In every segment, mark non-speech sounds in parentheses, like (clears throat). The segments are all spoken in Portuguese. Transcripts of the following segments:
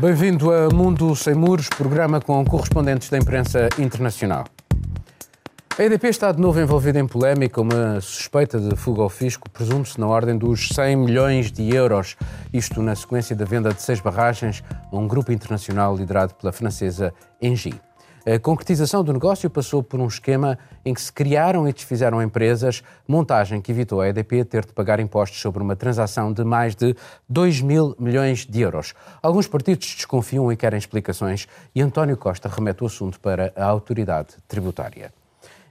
Bem-vindo a Mundo Sem Muros, programa com correspondentes da imprensa internacional. A EDP está de novo envolvida em polémica, uma suspeita de fuga ao fisco, presume-se na ordem dos 100 milhões de euros. Isto na sequência da venda de seis barragens a um grupo internacional liderado pela francesa Engie. A concretização do negócio passou por um esquema em que se criaram e desfizeram empresas, montagem que evitou a EDP ter de pagar impostos sobre uma transação de mais de 2 mil milhões de euros. Alguns partidos desconfiam e querem explicações e António Costa remete o assunto para a autoridade tributária.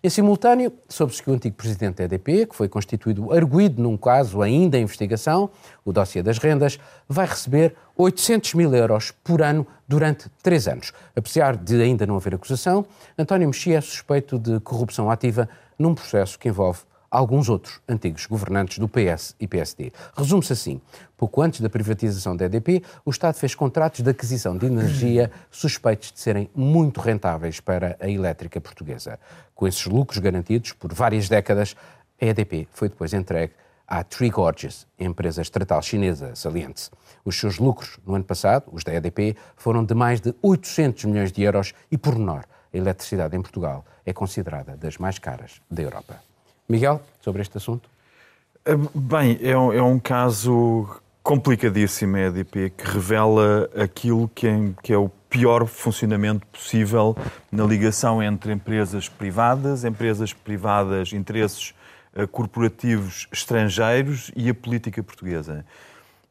Em simultâneo, soube-se que o antigo presidente da EDP, que foi constituído arguído num caso ainda em investigação, o dossiê das rendas, vai receber 800 mil euros por ano durante três anos. Apesar de ainda não haver acusação, António Mexia é suspeito de corrupção ativa num processo que envolve alguns outros antigos governantes do PS e PSD. Resume-se assim: pouco antes da privatização da EDP, o Estado fez contratos de aquisição de energia (clears throat) suspeitos de serem muito rentáveis para a elétrica portuguesa. Com esses lucros garantidos por várias décadas, a EDP foi depois entregue à Three Gorges, empresa estatal chinesa, saliente-se. Os seus lucros no ano passado, os da EDP, foram de mais de 800 milhões de euros e, por menor, a eletricidade em Portugal é considerada das mais caras da Europa. Miguel, sobre este assunto? Eh, bem, é um, é um caso complicadíssimo, a EDP, que revela aquilo que é, que é o pior funcionamento possível na ligação entre empresas privadas, empresas privadas, interesses uh, corporativos estrangeiros e a política portuguesa.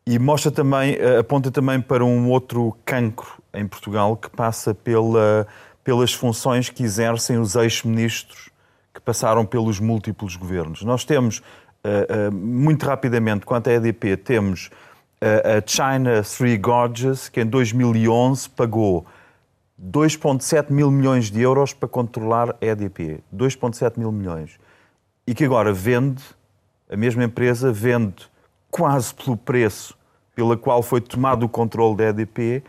E mostra também, uh, aponta também para um outro cancro em Portugal que passa pela, pelas funções que exercem os ex-ministros que passaram pelos múltiplos governos. Nós temos, uh, uh, muito rapidamente, quanto à EDP, temos uh, a China Three Gorges, que em 2011 pagou 2,7 mil milhões de euros para controlar a EDP. 2,7 mil milhões. E que agora vende, a mesma empresa vende quase pelo preço pela qual foi tomado o controle da EDP,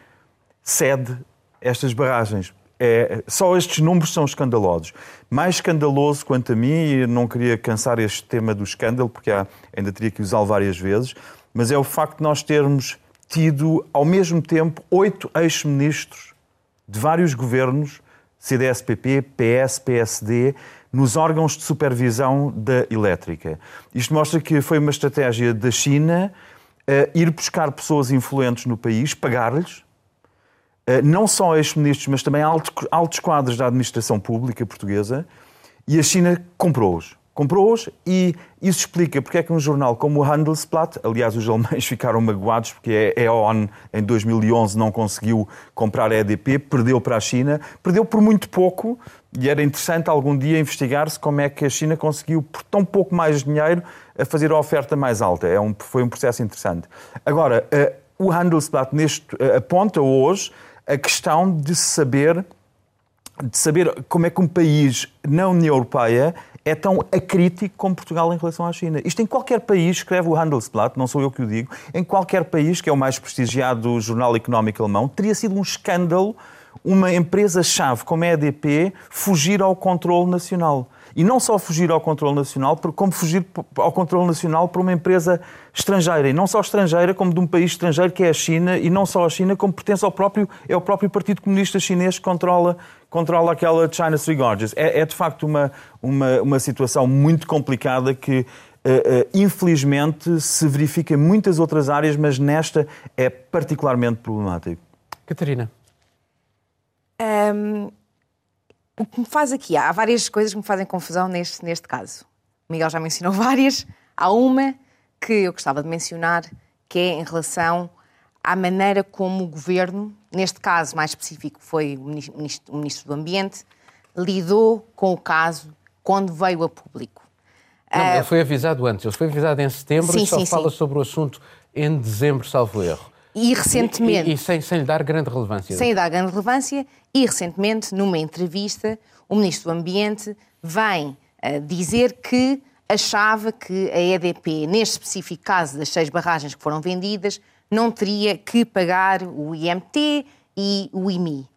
cede estas barragens é, só estes números são escandalosos. Mais escandaloso, quanto a mim, e não queria cansar este tema do escândalo, porque há, ainda teria que usá-lo várias vezes, mas é o facto de nós termos tido, ao mesmo tempo, oito ex-ministros de vários governos, CDS-PP, PS, PSD, nos órgãos de supervisão da elétrica. Isto mostra que foi uma estratégia da China uh, ir buscar pessoas influentes no país, pagar-lhes, não só ex-ministros, mas também altos quadros da administração pública portuguesa, e a China comprou-os. Comprou-os e isso explica porque é que um jornal como o Handelsblatt, aliás, os alemães (laughs) ficaram magoados porque a EON em 2011 não conseguiu comprar a EDP, perdeu para a China, perdeu por muito pouco e era interessante algum dia investigar-se como é que a China conseguiu, por tão pouco mais dinheiro, a fazer a oferta mais alta. É um, foi um processo interessante. Agora, uh, o Handelsblatt neste, uh, aponta hoje a questão de saber, de saber como é que um país na União Europeia é tão acrítico como Portugal em relação à China. Isto em qualquer país, escreve o Handelsblatt, não sou eu que o digo, em qualquer país, que é o mais prestigiado jornal económico alemão, teria sido um escândalo uma empresa-chave como a EDP fugir ao controle nacional. E não só fugir ao controle nacional, como fugir ao controle nacional por uma empresa estrangeira. E não só estrangeira, como de um país estrangeiro que é a China, e não só a China, como pertence ao próprio, é o próprio Partido Comunista Chinês que controla, controla aquela China Three Gorges. É, é de facto uma, uma, uma situação muito complicada que Uh, uh, infelizmente se verifica em muitas outras áreas, mas nesta é particularmente problemático. Catarina. Um, o que me faz aqui, há várias coisas que me fazem confusão neste, neste caso. O Miguel já mencionou (laughs) várias. Há uma que eu gostava de mencionar, que é em relação à maneira como o governo, neste caso mais específico foi o ministro, o ministro do Ambiente, lidou com o caso quando veio a público. Não, uh, ele foi avisado antes, ele foi avisado em setembro sim, e só sim, fala sim. sobre o assunto em dezembro, salvo erro. E recentemente. E, e sem, sem lhe dar grande relevância. Sem lhe dar grande relevância. E recentemente, numa entrevista, o Ministro do Ambiente vem uh, dizer que achava que a EDP, neste específico caso das seis barragens que foram vendidas, não teria que pagar o IMT e o IMI.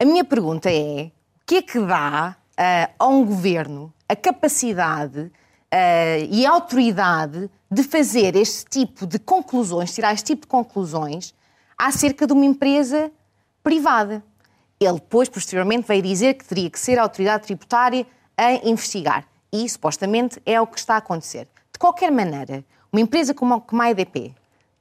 A minha pergunta é: o que é que dá uh, a um governo a capacidade uh, e a autoridade de fazer este tipo de conclusões, tirar este tipo de conclusões, acerca de uma empresa privada. Ele depois, posteriormente, veio dizer que teria que ser a autoridade tributária a investigar. E, supostamente, é o que está a acontecer. De qualquer maneira, uma empresa como, a EDP,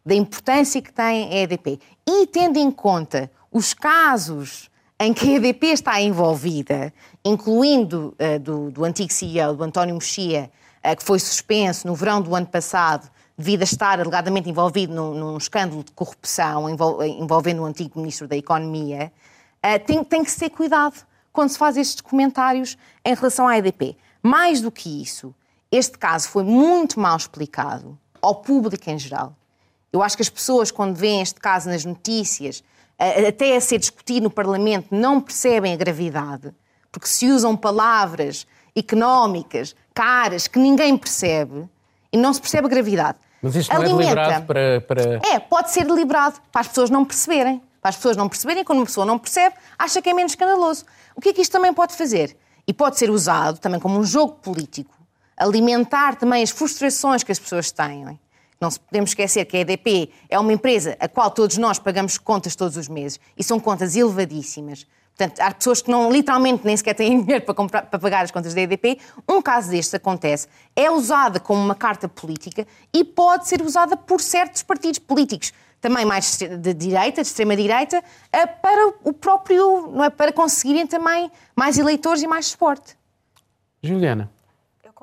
da importância que tem a EDP, e tendo em conta os casos em que a EDP está envolvida, incluindo uh, do, do, antigo CEO, do António Mexia, uh, que foi suspenso no verão do ano passado devido a estar alegadamente envolvido num, num escândalo de corrupção envolvendo o antigo Ministro da Economia, tem, tem que ser cuidado quando se faz estes comentários em relação à EDP. Mais do que isso, este caso foi muito mal explicado ao público em geral. Eu acho que as pessoas, quando veem este caso nas notícias, até a ser discutido no Parlamento, não percebem a gravidade, porque se usam palavras económicas, caras, que ninguém percebe, e não se percebe a gravidade. Mas isto não Alimenta. é deliberado para, para. É, pode ser deliberado, para as pessoas não perceberem. Para as pessoas não perceberem, quando uma pessoa não percebe, acha que é menos escandaloso. O que é que isto também pode fazer? E pode ser usado também como um jogo político, alimentar também as frustrações que as pessoas têm. Não podemos esquecer que a EDP é uma empresa a qual todos nós pagamos contas todos os meses e são contas elevadíssimas. Portanto, há pessoas que não, literalmente nem sequer têm (laughs) dinheiro para, comprar, para pagar as contas da EDP. Um caso destes acontece, é usada como uma carta política e pode ser usada por certos partidos políticos, também mais de direita, de extrema-direita, eh, para o próprio, não é, para conseguirem também mais eleitores e mais suporte. Juliana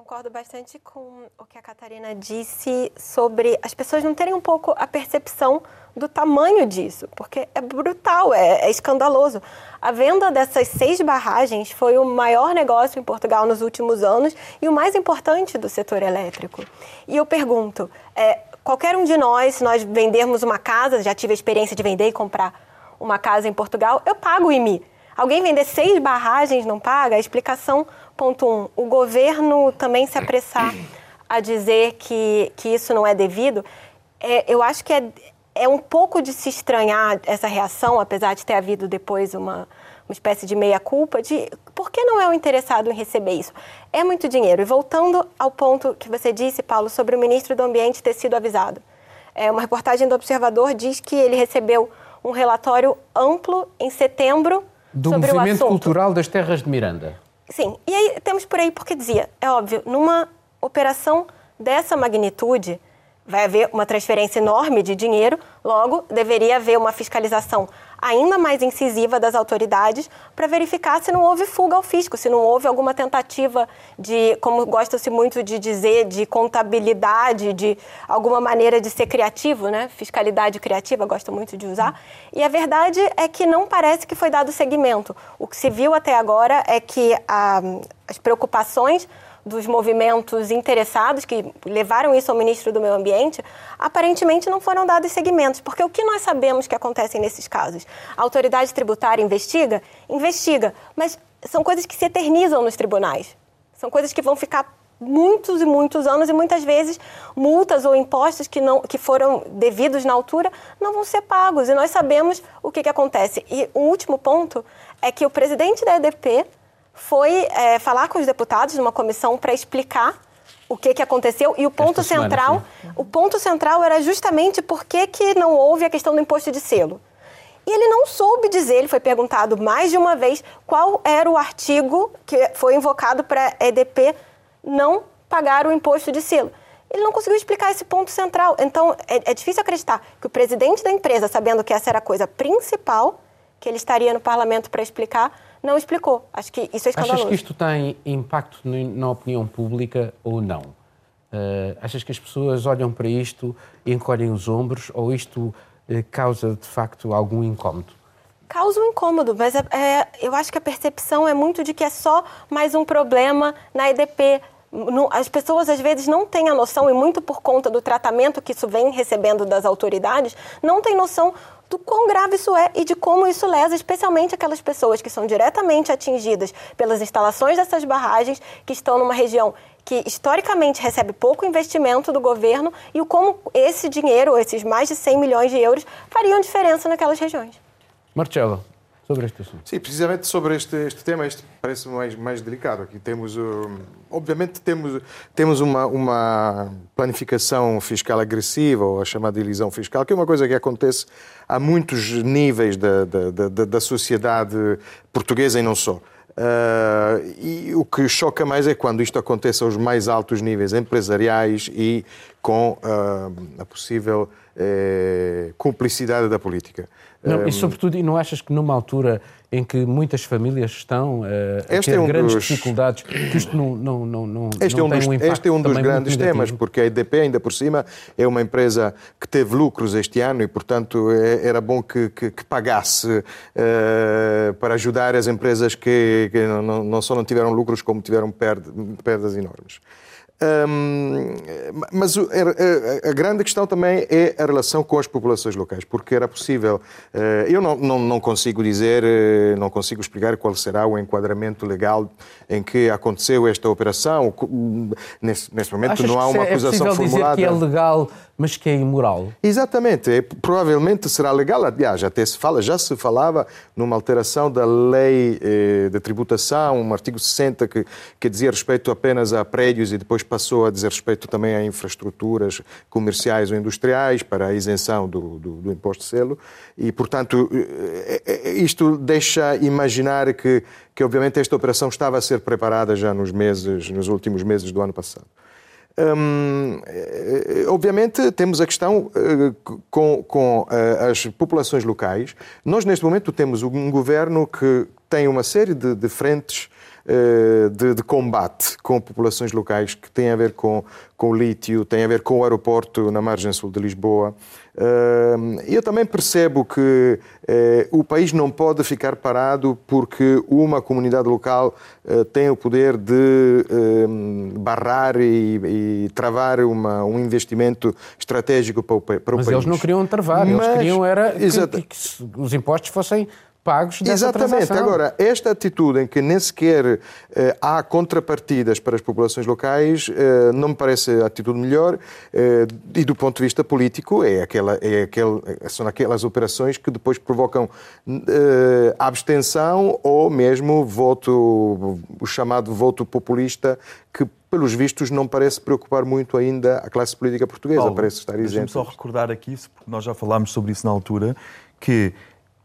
concordo bastante com o que a Catarina disse sobre as pessoas não terem um pouco a percepção do tamanho disso, porque é brutal, é, é, escandaloso. A venda dessas seis barragens foi o maior negócio em Portugal nos últimos anos e o mais importante do setor elétrico. E eu pergunto, é, qualquer um de nós, se nós vendermos uma casa, já tive a experiência de vender e comprar uma casa em Portugal, eu pago o IMI. Alguém vender seis barragens não paga? A explicação Ponto um, o governo também se apressar (clears throat) a dizer que, que isso não é devido, é, eu acho que é, é um pouco de se estranhar essa reação, apesar de ter havido depois uma, uma espécie de meia-culpa, de por que não é o interessado em receber isso? É muito dinheiro. E voltando ao ponto que você disse, Paulo, sobre o ministro do Ambiente ter sido avisado. É, uma reportagem do Observador diz que ele recebeu um relatório amplo em setembro do sobre Movimento Cultural das Terras de Miranda. Sim, e aí temos por aí porque dizia, é óbvio, numa operação dessa magnitude, vai haver uma transferência enorme de dinheiro, logo deveria haver uma fiscalização ainda mais incisiva das autoridades para verificar se não houve fuga ao fisco, se não houve alguma tentativa de, como gosta-se muito de dizer, de contabilidade, de alguma maneira de ser criativo, né? Fiscalidade criativa, gosta muito de usar. E a verdade é que não parece que foi dado seguimento. O que se viu até agora é que a, as preocupações dos movimentos interessados que levaram isso ao ministro do Meio Ambiente, aparentemente não foram dados segmentos. Porque o que nós sabemos que acontece nesses casos? A autoridade tributária investiga? Investiga. Mas são coisas que se eternizam nos tribunais. São coisas que vão ficar muitos e muitos anos e muitas vezes multas ou impostos que não que foram devidos na altura não vão ser pagos e nós sabemos o que, que acontece e o último ponto é que o presidente da EDP foi é, falar com os deputados numa comissão para explicar o que, que aconteceu. E o ponto Esta central semana, o ponto central era justamente por que, que não houve a questão do imposto de selo. E ele não soube dizer ele foi perguntado mais de uma vez qual era o artigo que foi invocado para a EDP não pagar o imposto de selo. Ele não conseguiu explicar esse ponto central. Então é, é difícil acreditar que o presidente da empresa sabendo que essa era a coisa principal que ele estaria no parlamento para explicar não explicou. Acho que isso é escandaloso. Achas que isto tem impacto na opinião pública ou não? Uh, achas que as pessoas olham para isto e encolhem os ombros ou isto uh, causa de facto algum incómodo? Causa um incômodo, mas é, é, eu acho que a percepção é muito de que é só mais um problema na EDP. As pessoas às vezes não têm a noção, e muito por conta do tratamento que isso vem recebendo das autoridades, não têm noção do quão grave isso é e de como isso lesa especialmente aquelas pessoas que são diretamente atingidas pelas instalações dessas barragens, que estão numa região que historicamente recebe pouco investimento do governo e como esse dinheiro, esses mais de 100 milhões de euros, fariam diferença naquelas regiões. Marcelo, sobre este assunto. Sim, precisamente sobre este, este tema, este parece mais, mais delicado. Aqui temos, obviamente, temos, temos uma, uma planificação fiscal agressiva, ou a chamada ilusão fiscal, que é uma coisa que acontece a muitos níveis da, da, da, da sociedade portuguesa e não só. Uh, e o que choca mais é quando isto acontece aos mais altos níveis empresariais e com uh, a possível uh, cumplicidade da política. Não, e sobretudo, e não achas que numa altura em que muitas famílias estão uh, a ter é um grandes dos... dificuldades, que isto não, não, não, não, este não é um dos, um Este é um dos grandes temas, porque a EDP, ainda por cima, é uma empresa que teve lucros este ano e, portanto, é, era bom que, que, que pagasse uh, para ajudar as empresas que, que não, não, só não tiveram lucros, como tiveram perdas enormes. Mas a, grande questão também é a relação com as populações locais, porque era possível. Uh, eu não, não, não, consigo dizer, uh, não consigo explicar qual será o enquadramento legal em que aconteceu esta operação. Neste, neste momento Achas não há uma é acusação é formulada. dizer que é legal mas que é imoral. Exatamente. É, provavelmente será legal. Aliás, até se fala, já se falava numa alteração da lei eh, de tributação, um artigo 60 que, que dizia respeito apenas a prédios e depois passou a dizer respeito também a infraestruturas comerciais ou industriais para a isenção do, do, do imposto de selo. E, portanto, eh, eh, isto deixa imaginar que, que, obviamente, esta operação estava a ser preparada já nos meses, nos últimos meses do ano passado. Hum, obviamente, temos a questão uh, com, com uh, as populações locais. Nós, neste momento, temos um governo que tem uma série de, de frentes de, de, combate com populações locais que têm a ver com, com lítio, tem a ver com o aeroporto na margem sul de Lisboa. Eu também percebo que eh, o país não pode ficar parado porque uma comunidade local eh, tem o poder de barrar e, e travar uma, um investimento estratégico para o, para o Mas país. Mas eles não queriam travar, eles queriam era que, que, que os impostos fossem pagos dessa Exatamente. Transação. Agora, esta atitude em que nem sequer eh, há contrapartidas para as populações locais eh, não me parece a atitude melhor eh, e do ponto de vista político é aquela, é aquele, são aquelas operações que depois provocam eh, abstenção ou mesmo voto, o chamado voto populista que pelos vistos, não parece preocupar muito ainda a classe política portuguesa, Paulo, parece estar isento. Deixa-me só recordar aqui, porque nós já falámos sobre isso na altura, que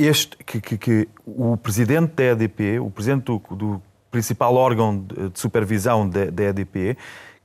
este, que, que, que, o presidente da EDP, o presidente do, do principal órgão de, de supervisão da, da EDP,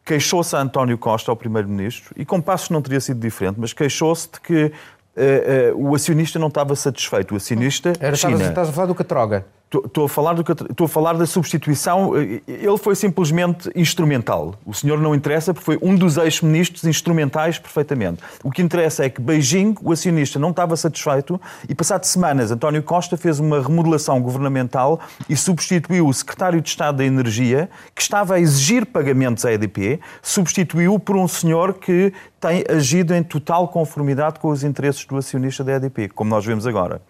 queixou-se a António Costa, ao primeiro-ministro, e com passos não teria sido diferente, mas queixou-se de que uh, uh, o acionista não estava satisfeito. O acionista. Era, China. Estás a falar do Catroga. Estou a, falar do, estou a falar da substituição. Eh, ele foi simplesmente instrumental. O senhor não interessa porque foi um dos ex-ministros instrumentais perfeitamente. O que interessa é que Beijing, o acionista, não estava satisfeito e, passado semanas, António Costa fez uma remodelação governamental e substituiu o secretário de Estado da Energia, que estava a exigir pagamentos à EDP, substituiu por um senhor que tem agido em total conformidade com os interesses do acionista da EDP, como nós vemos agora.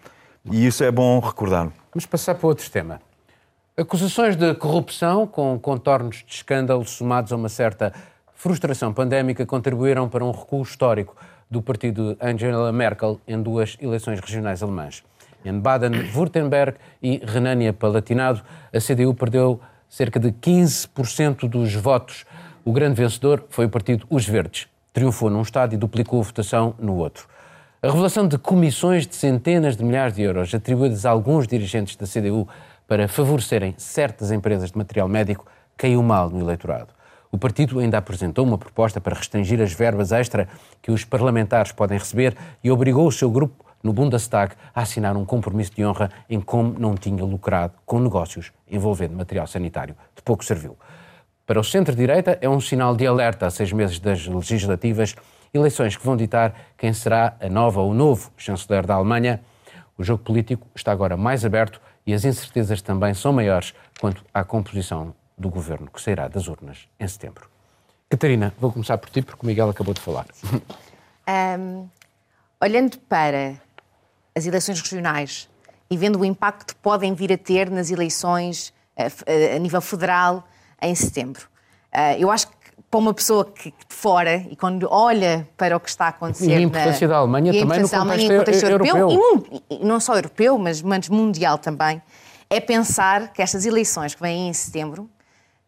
E isso é bom recordar. Vamos passar para outro tema. Acusações de corrupção com contornos de escândalo somados a uma certa frustração pandémica contribuíram para um recuo histórico do partido Angela Merkel em duas eleições regionais alemãs. Em Baden-Württemberg e Renânia-Palatinado, a CDU perdeu cerca de 15% dos votos. O grande vencedor foi o partido Os Verdes. Triunfou num estado e duplicou a votação no outro. A revelação de comissões de centenas de milhares de euros atribuídas a alguns dirigentes da CDU para favorecerem certas empresas de material médico caiu mal no eleitorado. O partido ainda apresentou uma proposta para restringir as verbas extra que os parlamentares podem receber e obrigou o seu grupo no Bundestag a assinar um compromisso de honra em como não tinha lucrado com negócios envolvendo material sanitário. De pouco serviu. Para o centro-direita é um sinal de alerta a seis meses das legislativas eleições que vão ditar quem será a nova ou o novo chanceler da Alemanha. O jogo político está agora mais aberto e as incertezas também são maiores quanto à composição do governo que sairá das urnas em setembro. Catarina, vou começar por ti, porque o Miguel acabou de falar. (laughs) Um, olhando para as eleições regionais e vendo o impacto que podem vir a ter nas eleições a, a nível federal em setembro, uh, eu acho que para uma pessoa que de fora e quando olha para o que está a acontecer. E a importância na, da Alemanha e a também no contexto, contexto europeu. europeu, E, não só europeu, mas, mas mundial também, é pensar que estas eleições que vêm em setembro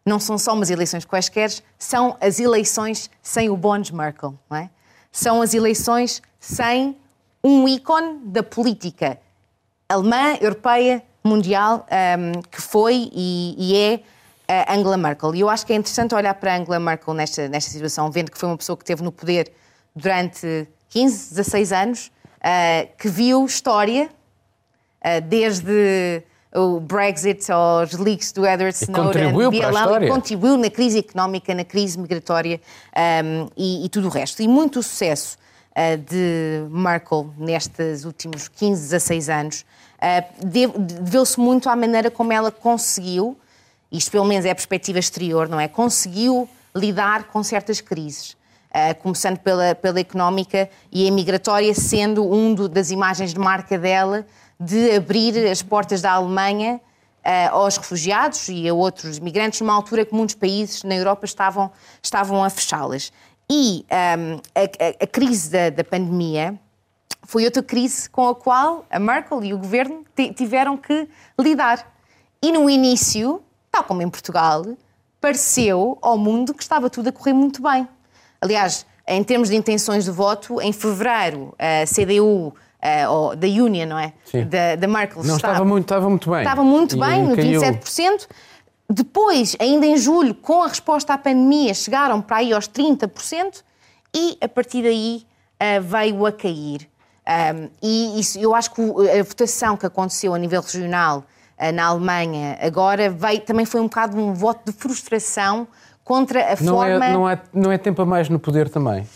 não são só umas eleições quaisquer, são as eleições sem o Bonds Merkel, não é? São as eleições sem um ícone da política alemã, europeia, mundial, um, que foi e, e é Angela Merkel. E eu acho que é interessante olhar para Angela Merkel nesta, nesta situação, vendo que foi uma pessoa que esteve no poder durante 15, 16 anos, uh, que viu história, uh, desde o Brexit aos leaks do Edward Snowden, contribuiu para a história. contribuiu na crise económica, na crise migratória um, e, e, tudo o resto. E muito sucesso uh, de Merkel nestes últimos 15, 16 anos uh, deveu-se muito à maneira como ela conseguiu, isto pelo menos é a perspectiva exterior, não é? Conseguiu lidar com certas crises. Uh, começando pela, pela económica e a migratória sendo um do, das imagens de marca dela de abrir as portas da Alemanha uh, aos refugiados e a outros migrantes, numa altura que muitos países na Europa estavam, estavam a fechá-las. E um, ehm, a, a, a, crise da, da, pandemia foi outra crise com a qual a Merkel e o governo tiveram que lidar. E no início, tal como em Portugal, pareceu ao mundo que estava tudo a correr muito bem. Aliás, em termos de intenções de voto, em fevereiro, a CDU uh, da Union, não é? Sim. Da, da Merkel. Não, estava, estava, muito, estava muito bem. Estava muito e bem, no 27%. Depois, ainda em julho, com a resposta à pandemia, chegaram para aí aos 30% e a partir daí uh, veio a cair. Um, e isso, eu acho que a votação que aconteceu a nível regional na Alemanha agora veio, também foi um bocado um voto de frustração contra a não forma. É, não, é, não é tempo a mais no poder também?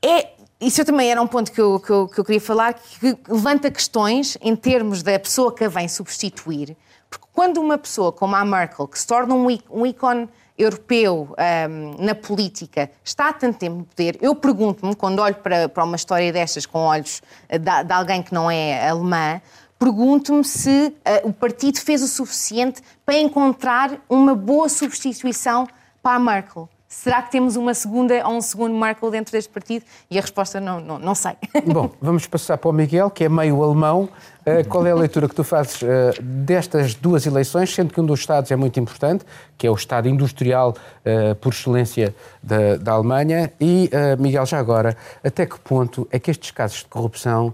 É, isso também era um ponto que eu, que eu, que eu queria falar, que levanta questões em termos da pessoa que a vem substituir. Porque quando uma pessoa como a Merkel, que se torna um, um ícone europeu um, na política, está há tanto tempo no poder, eu pergunto-me, quando olho para, para uma história destas com olhos eh, de, de alguém que não é alemã, pergunto-me se uh, o partido fez o suficiente para encontrar uma boa substituição para a Merkel. Será que temos uma segunda ou um segundo Merkel dentro deste partido? E a resposta não, não, não sei. (laughs) Bom, vamos passar para o Miguel, que é meio alemão. Uh, qual é a leitura que tu fazes uh, destas duas eleições, sendo que um dos Estados é muito importante, que é o Estado industrial uh, por excelência da, da Alemanha? E, Miguel, já agora, até que ponto é que estes casos de corrupção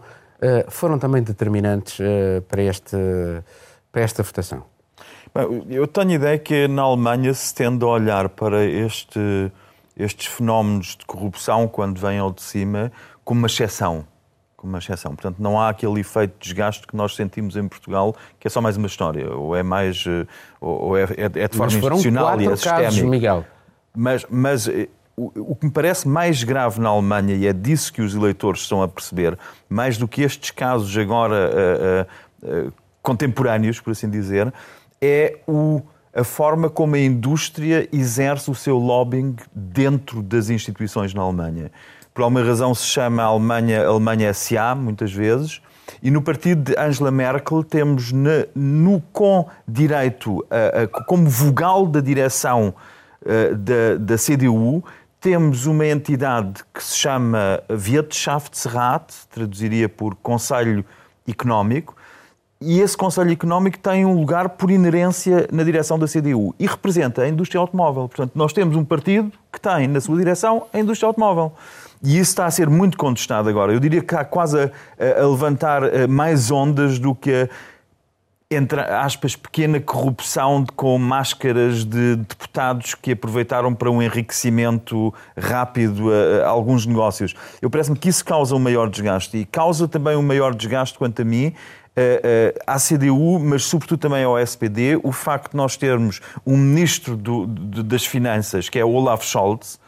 foram também determinantes para, este, para esta votação? Eu tenho a ideia que na Alemanha se tende a olhar para este, estes fenómenos de corrupção, quando vêm ao de cima, como uma exceção. Como uma exceção. Portanto, não há aquele efeito de desgaste que nós sentimos em Portugal, que é só mais uma história, ou é mais. Eh, ou é, é, de forma mas foram institucional e é casos, Miguel. Mas, mas eh, o, que me parece mais grave na Alemanha, e é disso que os eleitores estão a perceber, mais do que estes casos agora uh, uh, contemporâneos, por assim dizer, é o, a forma como a indústria exerce o seu lobbying dentro das instituições na Alemanha. Por alguma razão se chama Alemanha, Alemanha SA, muitas vezes, e no partido de Angela Merkel temos no com direito, a, a, como vogal da direção da, da CDU, temos uma entidade que se chama Wirtschaftsrat, traduziria por Conselho Económico, e esse Conselho Económico tem um lugar por inerência na direção da CDU e representa a indústria automóvel. Portanto, nós temos um partido que tem na sua direção a indústria automóvel. E isso está a ser muito contestado agora. Eu diria que há quase a, a levantar eh, mais ondas do que a, entre aspas, pequena corrupção com máscaras de deputados que aproveitaram para um enriquecimento rápido a, a alguns negócios. Eu parece-me que isso causa um maior desgaste e causa também um maior desgaste, quanto a mim, à CDU, mas sobretudo também ao SPD, o facto de nós termos um ministro do, de, das Finanças, que é Olaf Scholz,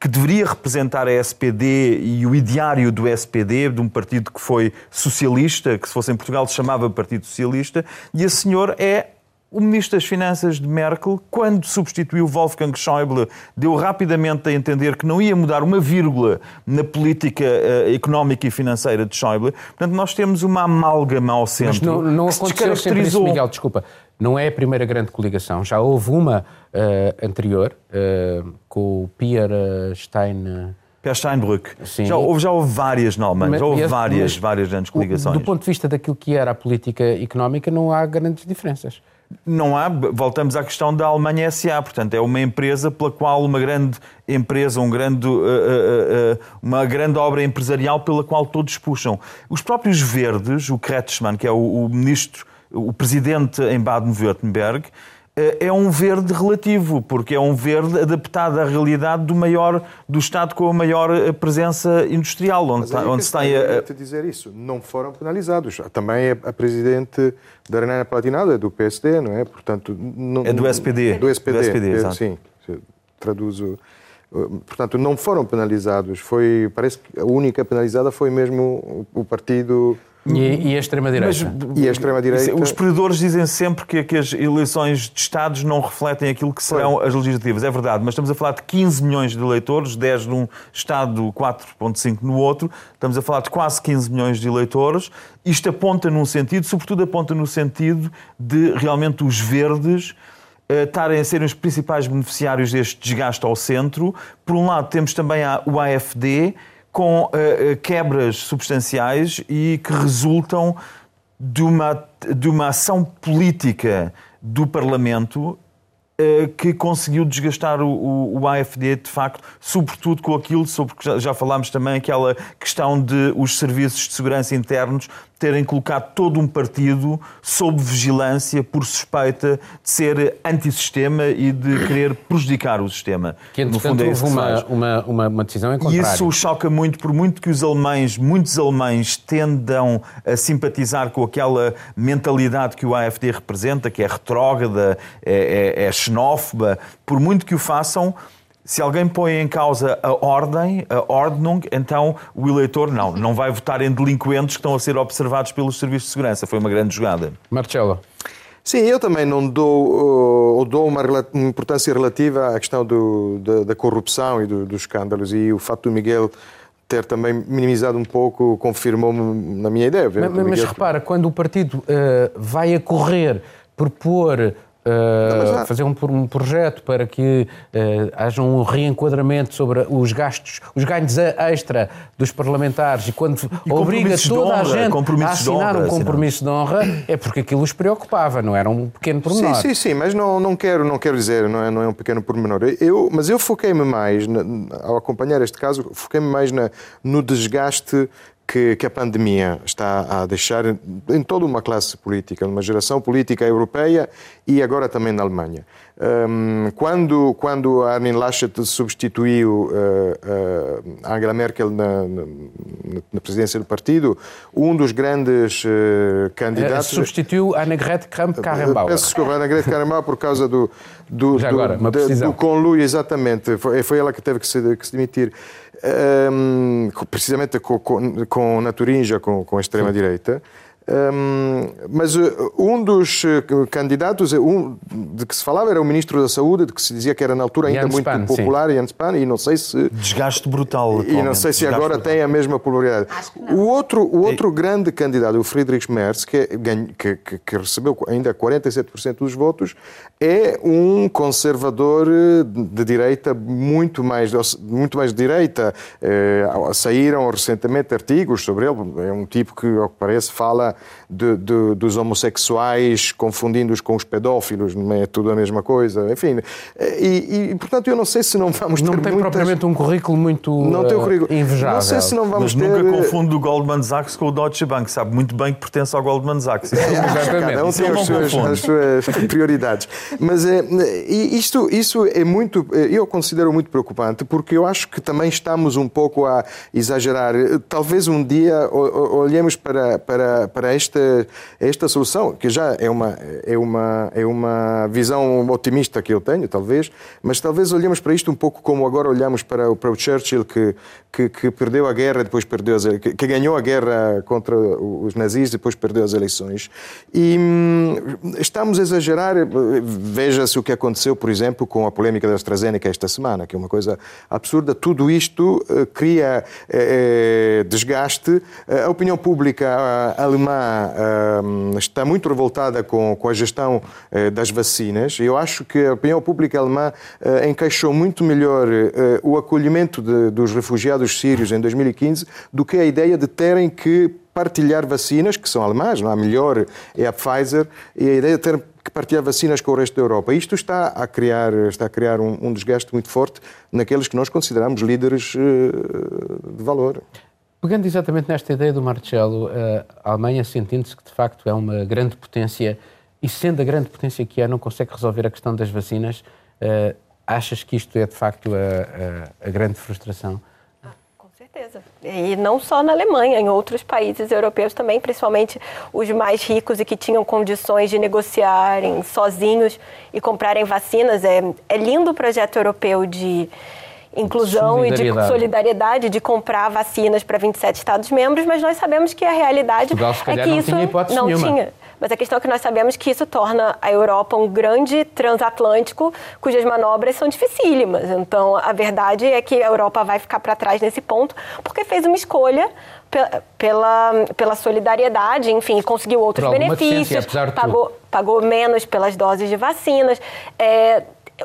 que deveria representar a SPD e o ideário do SPD, de um partido que foi socialista, que se fosse em Portugal se chamava Partido Socialista, e esse senhor é o Ministro das Finanças de Merkel, quando substituiu Wolfgang Schäuble, deu rapidamente a entender que não ia mudar uma vírgula na política uh, económica e financeira de Schäuble. Portanto, nós temos uma amálgama ao centro. Mas não, não aconteceu sempre isso, Miguel, desculpa. Não é a primeira grande coligação. Já houve uma uh, anterior, uh, com o Pierre Stein. Pierre Steinbrück. Sim. Já, houve, já houve várias na Alemanha, já houve várias, várias grandes coligações. Do ponto de vista daquilo que era a política económica, não há grandes diferenças. Não há, voltamos à questão da Alemanha SA, portanto, é uma empresa pela qual uma grande empresa, um grande, uh, uh, uh, uma grande obra empresarial pela qual todos puxam. Os próprios verdes, o Kretschmann, que é o, o ministro, o presidente em Baden-Württemberg, é um verde relativo, porque é um verde adaptado à realidade do maior do Estado com a maior eh, presença industrial, onde, está, onde está a... te dizer isso, não foram penalizados. Também é a presidente da Renânia Palatinado é do PSD, não é? Portanto, não, é do SPD. Do SPD, do SPD é, sim. Traduzo. Portanto, não foram penalizados. Foi, parece que a única penalizada foi mesmo o partido e, e a extrema-direita? E a extrema-direita... Os perdedores dizem sempre que, que, as eleições de Estados não refletem aquilo que serão Foi. as legislativas. É verdade, mas estamos a falar de 15 milhões de eleitores, 10 num Estado, 4,5 no outro. Estamos a falar de quase 15 milhões de eleitores. Isto aponta num sentido, sobretudo aponta no sentido de realmente os verdes estarem a ser os principais beneficiários deste desgaste ao centro. Por um lado, temos também o AFD, com uh, quebras substanciais e que resultam de uma, de uma ação política do Parlamento que conseguiu desgastar o, o, o, AFD, de facto, sobretudo com aquilo sobre que já, já falámos também, aquela questão de os serviços de segurança internos terem colocado todo um partido sob vigilância por suspeita de ser antissistema e de querer prejudicar o sistema. Que, no fundo, é houve uma, uma, uma, uma, decisão em contrário. E isso choca muito, por muito que os alemães, muitos alemães, tendam a simpatizar com aquela mentalidade que o AFD representa, que é retrógrada, é, é, é xenófoba, por muito que o façam, se alguém põe em causa a ordem, a Ordnung, então o eleitor não, não vai votar em delinquentes que estão a ser observados pelos serviços de segurança. Foi uma grande jogada. Marcelo. Sim, eu também não dou, uh, dou uma importância relativa à questão do, da, da, corrupção e do, dos escândalos e o fato do Miguel ter também minimizado um pouco confirmou-me na minha ideia. Mas, mas Miguel... repara, quando o partido uh, vai a correr propor Uh, fazer um, um, projeto para que uh, haja um reenquadramento sobre os gastos, os ganhos extra dos parlamentares e quando e obriga toda honra, a gente a assinar honra, um compromisso de honra, é porque aquilo os preocupava, não era um pequeno pormenor. Sim, sim, sim, mas não, não, quero, não quero dizer, não é, não é um pequeno pormenor. Eu, mas eu foquei-me mais, ao acompanhar este caso, foquei-me mais na, no desgaste que, que, a pandemia está a deixar em toda uma classe política, numa geração política europeia e agora também na Alemanha. Um, quando, quando Armin Laschet substituiu uh, uh, Angela Merkel na, na, na, presidência do partido, um dos grandes uh, candidatos... substituiu Annegret Kramp-Karrenbauer. Peço desculpa, Annegret Karrenbauer por causa do... do, agora, uma do, do conluio, exatamente. Foi, foi ela que teve que se, que se demitir um, precisamente com, com, com Naturinja, com, com a extrema-direita. Um, mas uh, um dos uh, candidatos um, de que se falava era o Ministro da Saúde, de que se dizia que era na altura ainda muito Pan, popular, Jens Spahn, e não sei se... Desgaste brutal. E não sei se agora brutal. tem a mesma popularidade. O outro, o outro grande candidato, o Friedrich Merz, que, que, que, que recebeu ainda 47% dos votos, é um conservador de direita muito mais, muito mais de direita. Eh, saíram recentemente artigos sobre ele. É um tipo que, ao que parece, fala de, de, dos homossexuais, confundindo-os com os pedófilos, não é tudo a mesma coisa, enfim. E, e portanto, eu não sei se não vamos não ter. Não tem muitas... propriamente um currículo muito não tem um currículo. invejável. Não sei se não vamos Mas ter. nunca confundo o Goldman Sachs com o Deutsche Bank, sabe muito bem que pertence ao Goldman Sachs. É, exatamente. Cada um tem as suas, as suas, prioridades. Mas é, isto, isso é muito. Eu considero muito preocupante porque eu acho que também estamos um pouco a exagerar. Talvez um dia olhemos para, para, para esta, esta solução, que já é uma, é, uma, é uma visão otimista que eu tenho, talvez, mas talvez olhemos para isto um pouco como agora olhamos para, para o Churchill, que, que, que perdeu a guerra, depois perdeu as, que, que ganhou a guerra contra os nazis, depois perdeu as eleições. E hum, estamos a exagerar. Veja-se o que aconteceu, por exemplo, com a polêmica da AstraZeneca esta semana, que é uma coisa absurda. Tudo isto uh, cria uh, desgaste. A opinião pública alemã uh, está muito revoltada com, com a gestão uh, das vacinas. Eu acho que a opinião pública alemã uh, encaixou muito melhor o acolhimento de, dos refugiados sírios em 2015 do que a ideia de terem que partilhar vacinas, que são alemãs, não? a melhor é a Pfizer, e a ideia de ter que partilhar vacinas com o resto da Europa. Isto está a criar, está a criar um, um desgaste muito forte naqueles que nós consideramos líderes de valor. Pegando exatamente nesta ideia do Marcelo, eh, a Alemanha, sentindo-se que de facto é uma grande potência e sendo a grande potência que é, não consegue resolver a questão das vacinas, eh, achas que isto é de facto a, a, a grande frustração? Ah, certeza. E não só na Alemanha, em outros países europeus também, principalmente os mais ricos e que tinham condições de negociarem sozinhos e comprarem vacinas. É, é lindo o projeto europeu de inclusão e de solidariedade de comprar vacinas para 27 Estados-membros, mas nós sabemos que a realidade Portugal, é que não isso tinha não nenhuma. tinha. Mas a questão é que nós sabemos que isso torna a Europa um grande transatlântico cujas manobras são dificílimas. Então, a verdade é que a Europa vai ficar para trás nesse ponto porque fez uma escolha pela, pela solidariedade, enfim, conseguiu outros benefícios, pagou, pagou menos pelas doses de vacinas. É,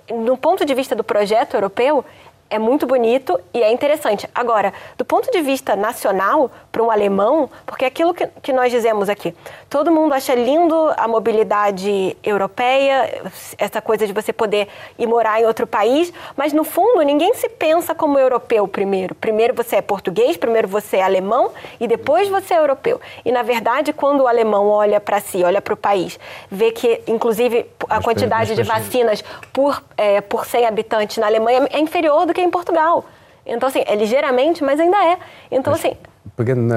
no ponto de vista do projeto europeu, é muito bonito e é interessante. Agora, do ponto de vista nacional, para um alemão, porque é aquilo que, que nós dizemos aqui, todo mundo acha lindo a mobilidade europeia, essa coisa de você poder ir morar em outro país, mas no fundo ninguém se pensa como europeu primeiro. Primeiro você é português, primeiro você é alemão e depois você é europeu. E na verdade, quando o alemão olha para si, olha para o país, vê que inclusive a mas, quantidade de vacinas por, é, por 100 habitantes na Alemanha é inferior do que em Portugal. Então, assim, é ligeiramente, mas ainda é. Então, mas, assim, pegando na,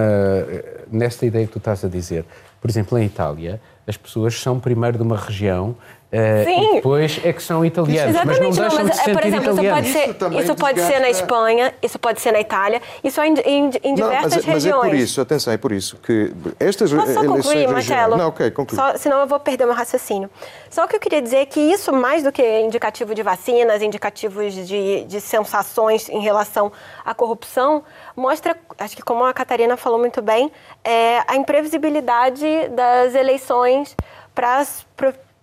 nesta ideia que tu estás a dizer, por exemplo, em Itália, as pessoas são primeiro de uma região Uh, Sim. E depois é que são italianos, Exatamente, mas não deixam não, mas, de ser Por exemplo, italianos. isso pode ser, isso pode ser na Espanha, isso pode ser na Itália, isso é em, em, em diversas não, mas, regiões. Mas é por isso, atenção, é por isso que estas Posso só concluir, Marcelo? Não, ok, conclui. Só, senão eu vou perder meu raciocínio. Só que eu queria dizer que isso, mais do que indicativo de vacinas, indicativos de, de sensações em relação à corrupção, mostra, acho que como a Catarina falou muito bem, é a imprevisibilidade das eleições para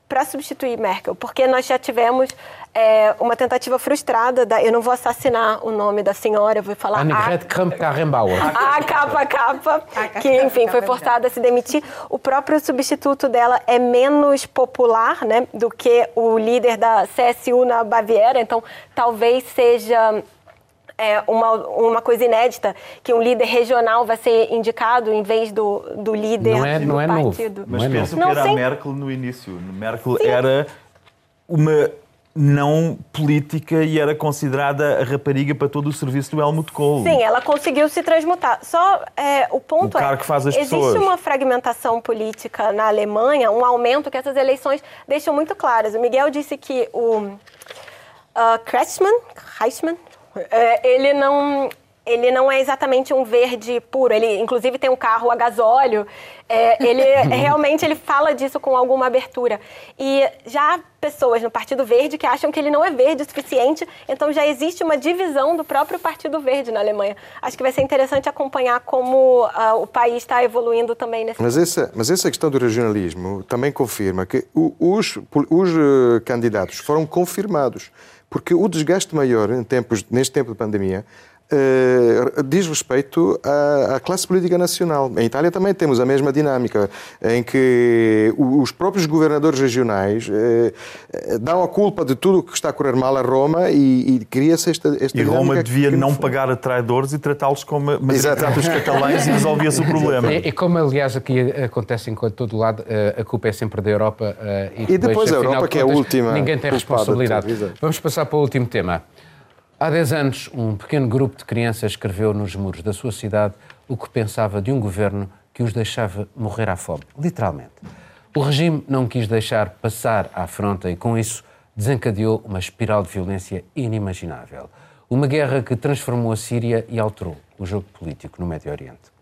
para substituir Merkel, porque nós já tivemos é, uma tentativa frustrada, da, eu não vou assassinar o nome da senhora, vou falar... Annegret Kramp-Karrenbauer. A capa, capa, que enfim foi forçada a se demitir. O próprio substituto dela é menos popular né, do que o líder da CSU na Baviera, então talvez seja é, uma, uma coisa inédita, que um líder regional vai ser indicado em vez do, do líder não é, do não é partido. Novo. Mas não penso é que era a Merkel no início. Merkel sim. era uma não política e era considerada a rapariga para todo o serviço do Helmut Kohl. Sim, ela conseguiu se transmutar. Só é, o ponto o cara é que faz as existe pessoas. uma fragmentação política na Alemanha, um aumento que essas eleições deixam muito claras. O Miguel disse que o uh, Kretschmann, Kretschmann é, ele não ele não é exatamente um verde puro. Ele, inclusive, tem um carro a gasóleo. É, ele (laughs) realmente ele fala disso com alguma abertura. E já há pessoas no Partido Verde que acham que ele não é verde o suficiente. Então já existe uma divisão do próprio Partido Verde na Alemanha. Acho que vai ser interessante acompanhar como uh, o país está evoluindo também nesse. Mas essa, mas essa questão do regionalismo também confirma que os, os uh, candidatos foram confirmados porque o desgaste maior em tempos, neste tempo de pandemia diz respeito à, à, classe política nacional. Em Itália também temos a mesma dinâmica, em que os próprios governadores regionais uh, dão a culpa de tudo o que está a correr mal a Roma e, e cria-se esta, esta E Roma devia não pagar a traidores e tratá-los como trata os catalães e resolvia-se o (laughs) problema. E, e, como, aliás, aqui acontece em todo lado, a culpa é sempre da Europa e depois, e depois a Europa, que é a última. Ninguém tem responsabilidade. Vamos passar para o último tema. Há 10 anos, um pequeno grupo de crianças escreveu nos muros da sua cidade o que pensava de um governo que os deixava morrer à fome, literalmente. O regime não quis deixar passar à afronta e, com isso, desencadeou uma espiral de violência inimaginável. Uma guerra que transformou a Síria e alterou o jogo político no Médio Oriente.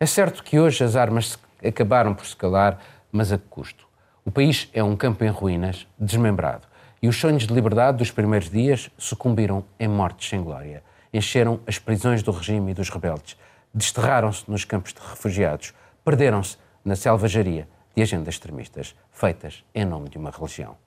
É certo que hoje as armas acabaram por se calar, mas a que custo? O país é um campo em ruínas, desmembrado. E os sonhos de liberdade dos primeiros dias sucumbiram em mortes sem glória. Encheram as prisões do regime e dos rebeldes. Desterraram-se nos campos de refugiados. Perderam-se na selvageria de agendas extremistas feitas em nome de uma religião.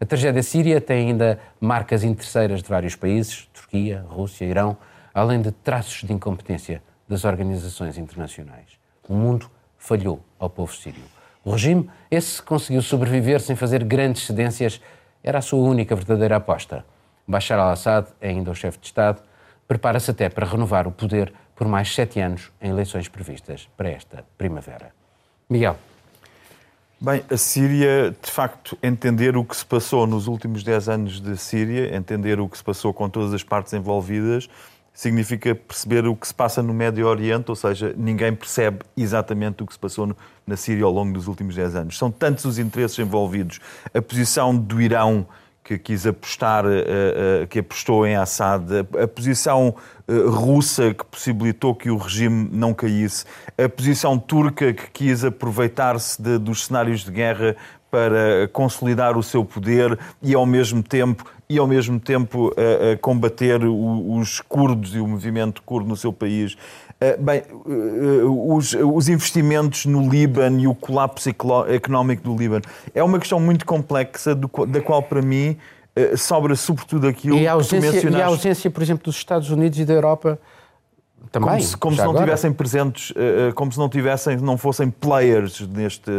A tragédia síria tem ainda marcas interesseiras de vários países, Turquia, Rússia, Irão, além de traços de incompetência das organizações internacionais. O mundo falhou ao povo sírio. O regime, esse conseguiu sobreviver sem fazer grandes cedências, era a sua única verdadeira aposta. Bashar al-Assad, ainda o chefe de Estado, prepara-se até para renovar o poder por mais sete anos em eleições previstas para esta primavera. Miguel. Bem, a Síria, de facto, entender o que se passou nos últimos dez anos de Síria, entender o que se passou com todas as partes envolvidas, significa perceber o que se passa no Médio Oriente, ou seja, ninguém percebe exatamente o que se passou no, na Síria ao longo dos últimos 10 anos. São tantos os interesses envolvidos. A posição do Irão que quis apostar, uh, uh, que apostou em Assad, a, posição uh, russa que possibilitou que o regime não caísse, a posição turca que quis aproveitar-se dos cenários de guerra para consolidar o seu poder e ao mesmo tempo e ao mesmo tempo a, a combater o, os curdos e o movimento curdo no seu país. Bem, os, os, investimentos no Líbano e o colapso económico do Líbano é uma questão muito complexa, do, da qual, para mim, sobra sobretudo aquilo e a ausência, que tu mencionaste. E a ausência, por exemplo, dos Estados Unidos e da Europa também. Como se, como se não agora. tivessem presentes, como se não tivessem, não fossem players neste,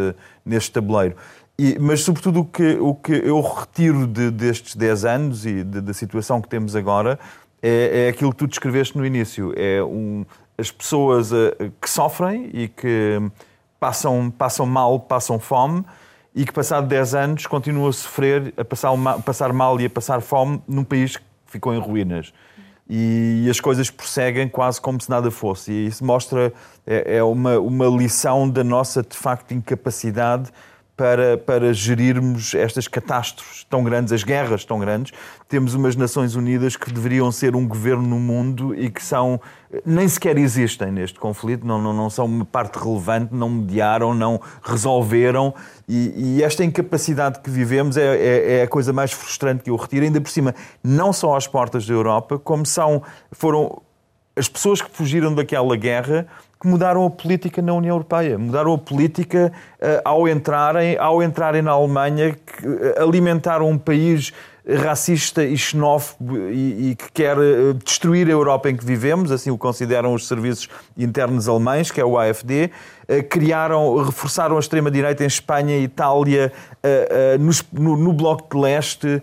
neste tabuleiro. E, mas, sobretudo, o que, o que eu retiro de, destes 10 anos e de, da situação que temos agora é, é, aquilo que tu descreveste no início. É um, as pessoas uh, que sofrem e que passam, passam mal, passam fome e que, passado 10 anos, continuam a sofrer, a passar, a passar mal e a passar fome num país que ficou em ruínas. E, e as coisas prosseguem quase como se nada fosse. E isso mostra, é, é uma, uma lição da nossa, de facto, incapacidade para, para gerirmos estas catástrofes tão grandes, as guerras tão grandes. Temos umas Nações Unidas que deveriam ser um governo no mundo e que são nem sequer existem neste conflito, não, não, não são uma parte relevante, não mediaram, não resolveram. E, e esta incapacidade que vivemos é, é, é, a coisa mais frustrante que eu retiro, ainda por cima, não só às portas da Europa, como são, foram as pessoas que fugiram daquela guerra que mudaram a política na União Europeia, mudaram a política uh, ao, entrarem, ao entrarem na Alemanha, que, uh, alimentaram um país racista e xenófobo e, e, que quer uh, destruir a Europa em que vivemos, assim o consideram os serviços internos alemães, que é o AFD, criaram, reforçaram a extrema-direita em Espanha Itália, no, no Bloco de Leste,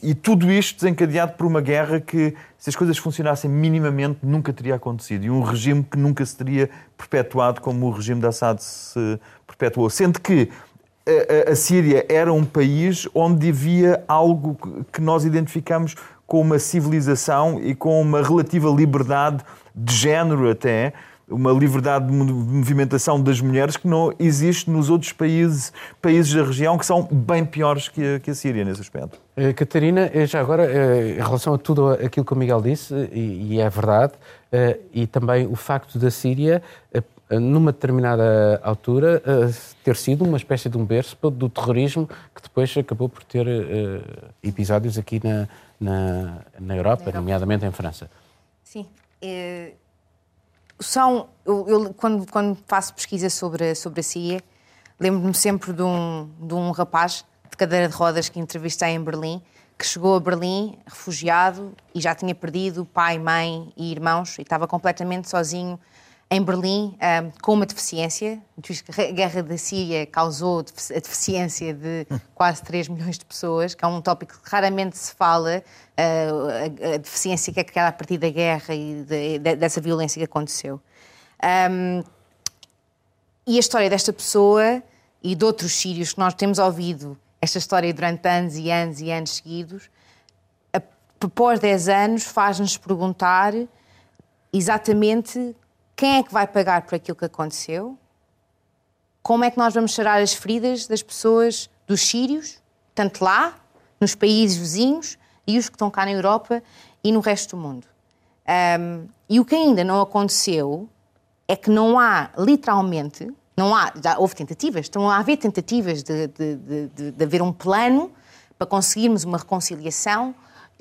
e tudo isto desencadeado por uma guerra que se as coisas funcionassem minimamente, nunca teria acontecido. E um regime que nunca se teria perpetuado como o regime de Assad se perpetuou. Sendo que a, a, Síria era um país onde havia algo que nós identificamos com uma civilização e com uma relativa liberdade de género até, uma liberdade de movimentação das mulheres que não existe nos outros países, países da região que são bem piores que a, que a Síria nesse aspecto. Eh, Catarina, eh, já agora, eh, em relação a tudo aquilo que o Miguel disse, e, é verdade, e também o facto da Síria, numa determinada altura, ter sido uma espécie de um berço do terrorismo que depois acabou por ter episódios aqui na, na, na Europa, nomeadamente em França. Sim. É são, eu, eu, quando, quando faço pesquisa sobre, sobre a CIA, lembro-me sempre de um, de um rapaz de cadeira de rodas que entrevistei em Berlim, que chegou a Berlim refugiado e já tinha perdido pai, mãe e irmãos e estava completamente sozinho em Berlim um, ah, com uma deficiência. A guerra da Síria causou a deficiência de (laughs) quase 3 milhões de pessoas, que é um tópico que raramente se fala, uh, a, a, deficiência que é criada a partir da guerra e de, de, dessa violência que aconteceu. Um, e a história desta pessoa e de outros sírios que nós temos ouvido esta história durante anos e anos e anos seguidos, após 10 anos, faz-nos perguntar exatamente quem é que vai pagar por aquilo que aconteceu? Como é que nós vamos sarar as feridas das pessoas, dos sírios, tanto lá, nos países vizinhos, e os que estão cá na Europa e no resto do mundo? Um, e o que ainda não aconteceu é que não há, literalmente, não há, já houve tentativas, estão a haver tentativas de, de, de, de haver um plano para conseguirmos uma reconciliação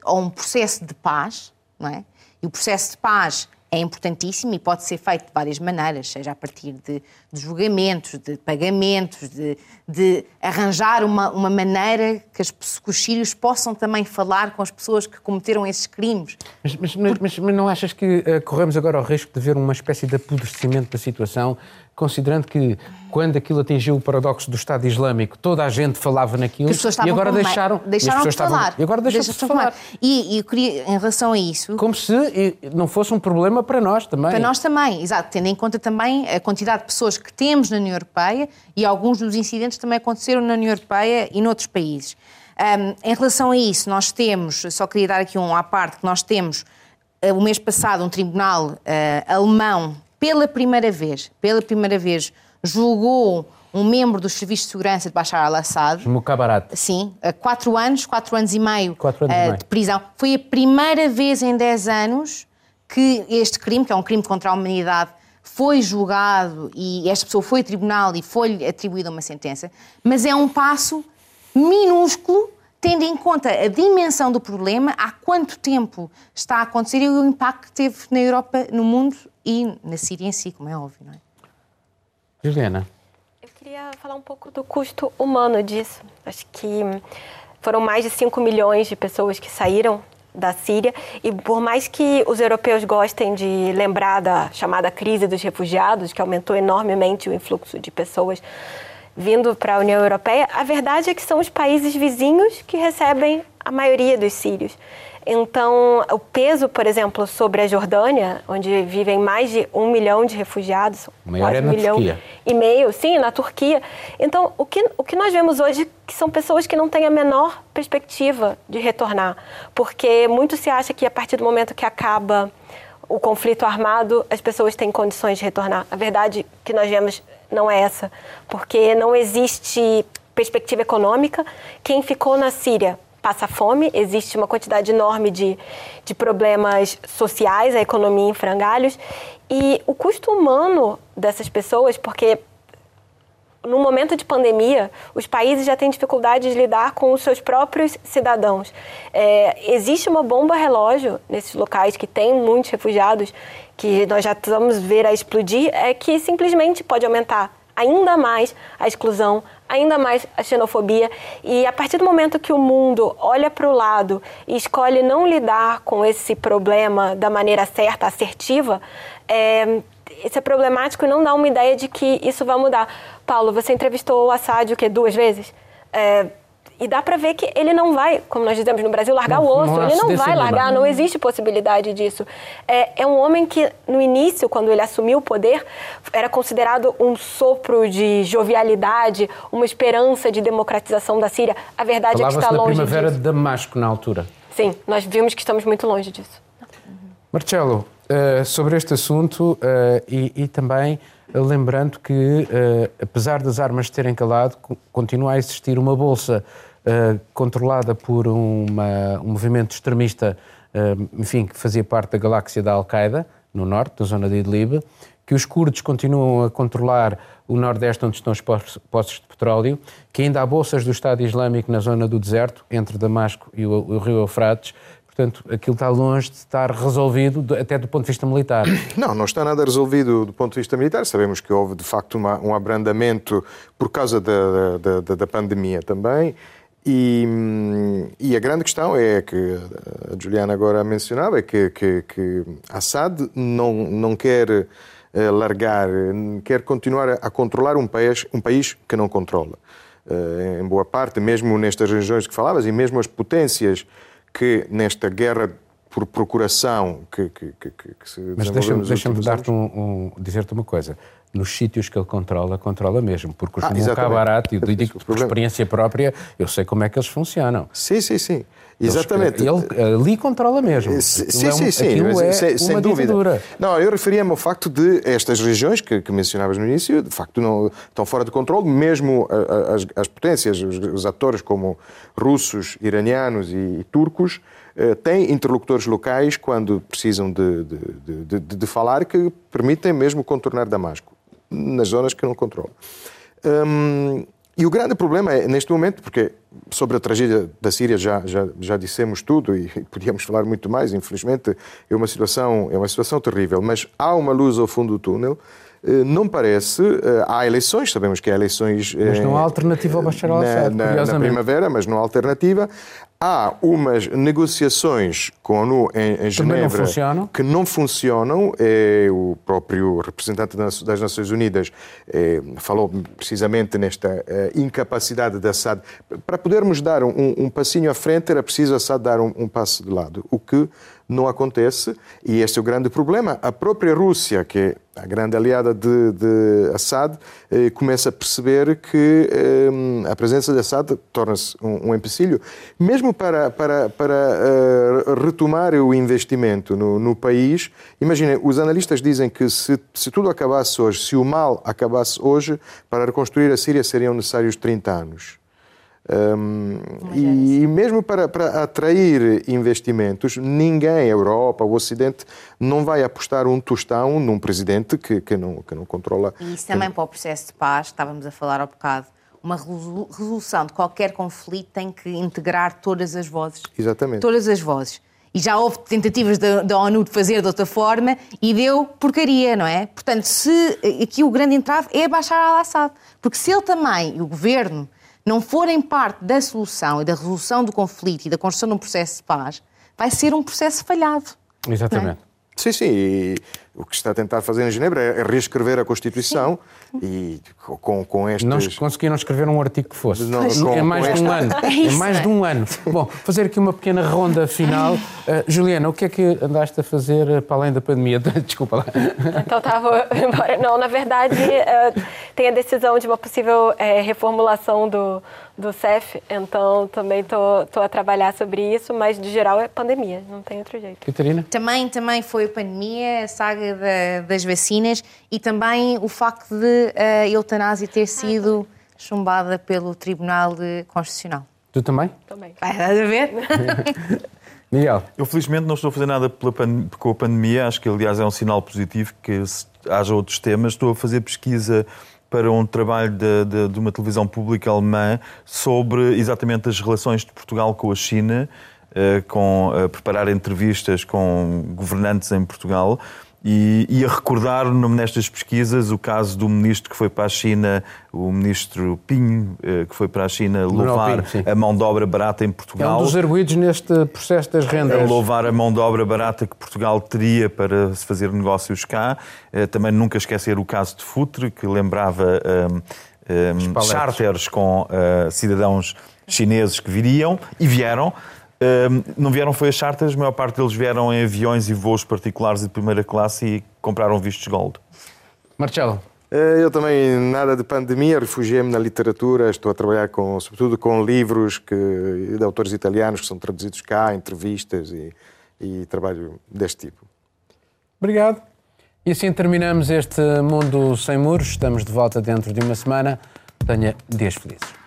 ou um processo de paz, não é? E o processo de paz é importantíssimo e pode ser feito de várias maneiras, seja a partir de, de julgamentos, de pagamentos, de, de arranjar uma, uma, maneira que, as, que, os sírios possam também falar com as pessoas que cometeram esses crimes. Mas, mas, mas, mas não achas que uh, corremos agora o risco de ver uma espécie de apodrecimento da situação considerando que quando aquilo atingiu o paradoxo do Estado Islâmico, toda a gente falava naquilo e agora deixaram, deixaram de falar. Estavam, e agora deixaram de falar. E, eu queria, em relação a isso... Como se não fosse um problema para nós também. Para nós também, exato. Tendo em conta também a quantidade de pessoas que temos na União Europeia e alguns dos incidentes também aconteceram na União Europeia e noutros países. Um, em relação a isso, nós temos, só queria dar aqui um à parte, que nós temos uh, o mês passado um tribunal uh, alemão pela primeira vez, pela primeira vez, julgou um membro dos serviços de segurança de Bashar al-Assad. Mukabarat. Sim, quatro anos, quatro anos e meio, quatro anos uh, e meio. de prisão. Foi a primeira vez em dez anos que este crime, que é um crime contra a humanidade, foi julgado e esta pessoa foi a tribunal e foi atribuída uma sentença, mas é um passo minúsculo tendo em conta a dimensão do problema, há quanto tempo está a acontecer e o impacto que teve na Europa, no mundo e na Síria em si, como é óbvio, não é? Juliana. Eu queria falar um pouco do custo humano disso. Acho que foram mais de 5 milhões de pessoas que saíram da Síria e por mais que os europeus gostem de lembrar da chamada crise dos refugiados, que aumentou enormemente o influxo de pessoas vindo para a União Europeia, a verdade é que são os países vizinhos que recebem a maioria dos sírios. Então, o peso, por exemplo, sobre a Jordânia, onde vivem mais de um milhão de refugiados, quase é um milhão Turquia. e meio, sim, na Turquia. Então, o que, o que nós vemos hoje que são pessoas que não têm a menor perspectiva de retornar, porque muito se acha que a partir do momento que acaba o conflito armado, as pessoas têm condições de retornar. A verdade que nós vemos não é essa, porque não existe perspectiva econômica. Quem ficou na Síria passa fome, existe uma quantidade enorme de, de problemas sociais, a economia em frangalhos, e o custo humano dessas pessoas, porque no momento de pandemia, os países já têm dificuldade de lidar com os seus próprios cidadãos. É, existe uma bomba relógio nesses locais que tem muitos refugiados, que nós já estamos ver a explodir, é que simplesmente pode aumentar ainda mais a exclusão, ainda mais a xenofobia. E a partir do momento que o mundo olha para o lado e escolhe não lidar com esse problema da maneira certa, assertiva, é, isso é problemático e não dá uma ideia de que isso vai mudar. Paulo, você entrevistou o Assad o quê? Duas vezes? É, e dá para ver que ele não vai, como nós dizemos no Brasil, largar não, o osso. Não ele não vai largar, não existe possibilidade disso. É, é um homem que, no início, quando ele assumiu o poder, era considerado um sopro de jovialidade, uma esperança de democratização da Síria. A verdade é que está longe primavera disso. de Damasco, na altura. Sim, nós vimos que estamos muito longe disso. Marcelo, uh, sobre este assunto uh, e, e também lembrando que, uh, apesar das armas terem calado, continua a existir uma bolsa uh, controlada por uma, um movimento extremista, uh, enfim, que fazia parte da galáxia da Al-Qaeda, no norte, da zona de Idlib, que os curdos continuam a controlar o nordeste onde estão os poços de petróleo, que ainda há bolsas do Estado Islâmico na zona do deserto, entre Damasco e o, o rio Eufrates, Portanto, aquilo está longe de estar resolvido, até do ponto de vista militar. (coughs) Não, não está nada resolvido do ponto de vista militar. Sabemos que houve, de facto, uma, um abrandamento por causa da, da, da, da pandemia também. E, e, a grande questão é que a Juliana agora mencionava, é que, que, que Assad não, não quer eh, largar, quer continuar a controlar um país, um país que não controla. Eh, em boa parte, mesmo nestas regiões que falavas, e mesmo as potências que nesta guerra por procuração que, que, que, que se Mas deixa-me deixa dar-te um, um, dizer-te uma coisa. Nos sítios que ele controla, controla mesmo. Porque os ah, Cabarat, e digo por experiência própria, eu sei como é que eles funcionam. Sim, sim, sim. Exatamente. Ele ali controla mesmo. Eh, sim, sim, é um, sim. sim. É sem, sem dúvida. Ditadura. Não, eu referia-me ao facto de estas regiões que, que, mencionavas no início, de facto, não estão fora de controle, mesmo as, as potências, os, os, atores como russos, iranianos e, e turcos, eh, têm interlocutores locais quando precisam de, de, de, de, falar que permitem mesmo contornar Damasco, nas zonas que não controlam. Hum, E o grande problema é, neste momento, porque sobre a tragédia da Síria já, já, já dissemos tudo e (laughs) podíamos falar muito mais, infelizmente é uma situação, é uma situação terrível, mas há uma luz ao fundo do túnel. Eh, não parece, eh, há eleições, sabemos que há eleições. Mas não há alternativa ao Bashar al-Assad, na, na, na primavera, mas não há alternativa. Há umas negociações com a ONU em, em Genebra não que não funcionam. É, o próprio representante das Nações Unidas é, falou precisamente nesta é, incapacidade de Assad. Para podermos dar um, um, passinho à frente, era preciso Assad dar um, um passo de lado, o que não acontece, e este é o grande problema. A própria Rússia, que é a grande aliada de, de Assad, eh, começa a perceber que eh, a presença de Assad torna-se um, um, empecilho, mesmo para, para, para uh, retomar o investimento no, no país. Imaginem, os analistas dizem que se, se tudo acabasse hoje, se o mal acabasse hoje, para reconstruir a Síria seriam necessários 30 anos. Um, e, e, mesmo para, para, atrair investimentos, ninguém, a Europa, o Ocidente, não vai apostar um tostão num presidente que, que, não, que não controla. E isso também para o processo de paz, estávamos a falar há bocado, uma resolução de qualquer conflito tem que integrar todas as vozes. Exatamente. Todas as vozes. E já houve tentativas da, da ONU de fazer de outra forma e deu porcaria, não é? Portanto, se aqui o grande entrave é baixar al-Assad. Porque se ele também, o governo, não forem parte da solução e da resolução do conflito e da construção de um processo de paz, vai ser um processo falhado. Exatamente. É? Sim, sim. O que está a tentar fazer em Genebra é reescrever a Constituição sim. e com, com estes... Não conseguiram escrever um artigo que fosse. Não, com, (laughs) é mais de um ano. É, é, mais de um ano. Bom, fazer aqui uma pequena ronda final. Uh, (laughs) Juliana, o que é que andaste a fazer eh, para além da pandemia? (laughs) Desculpa lá. Então estava embora. Não, na verdade, uh, tem a decisão de uma possível uh, reformulação do do CEF, então também estou a trabalhar sobre isso, mas de geral é pandemia, não tem outro jeito. Catarina? Também, também foi a pandemia, a saga da, das vacinas e também o facto de a eutanásia ter sido chumbada pelo Tribunal Constitucional. Tu também? Também. Vai dar a ver? (laughs) Miguel? Eu felizmente não estou a fazer nada pan... com a pandemia, acho que aliás é um sinal positivo que haja outros temas. Estou a fazer pesquisa para um trabalho de, de, de, uma televisão pública alemã sobre exatamente as relações de Portugal com a China, uh, com uh, preparar entrevistas com governantes em Portugal. E, e, a recordar nestas pesquisas o caso do ministro que foi para a China, o ministro Pinho, eh, que foi para a China louvar Pinho, a mão de obra barata em Portugal. É um dos arguídos neste processo das rendas. Louvar a mão de obra barata que Portugal teria para se fazer negócios cá. Eh, também nunca esquecer o caso de Futre, que lembrava um, um, charters com uh, cidadãos chineses que viriam e vieram não vieram foi as chartas, a maior parte deles vieram em aviões e voos particulares de primeira classe e compraram vistos gold. Marcelo. Eh, eu também, nada de pandemia, refugiei-me na literatura, estou a trabalhar com, sobretudo com livros que, de autores italianos que são traduzidos cá, entrevistas e, e trabalho deste tipo. Obrigado. E assim terminamos este Mundo Sem Muros. Estamos de volta dentro de uma semana. Tenha dias felizes.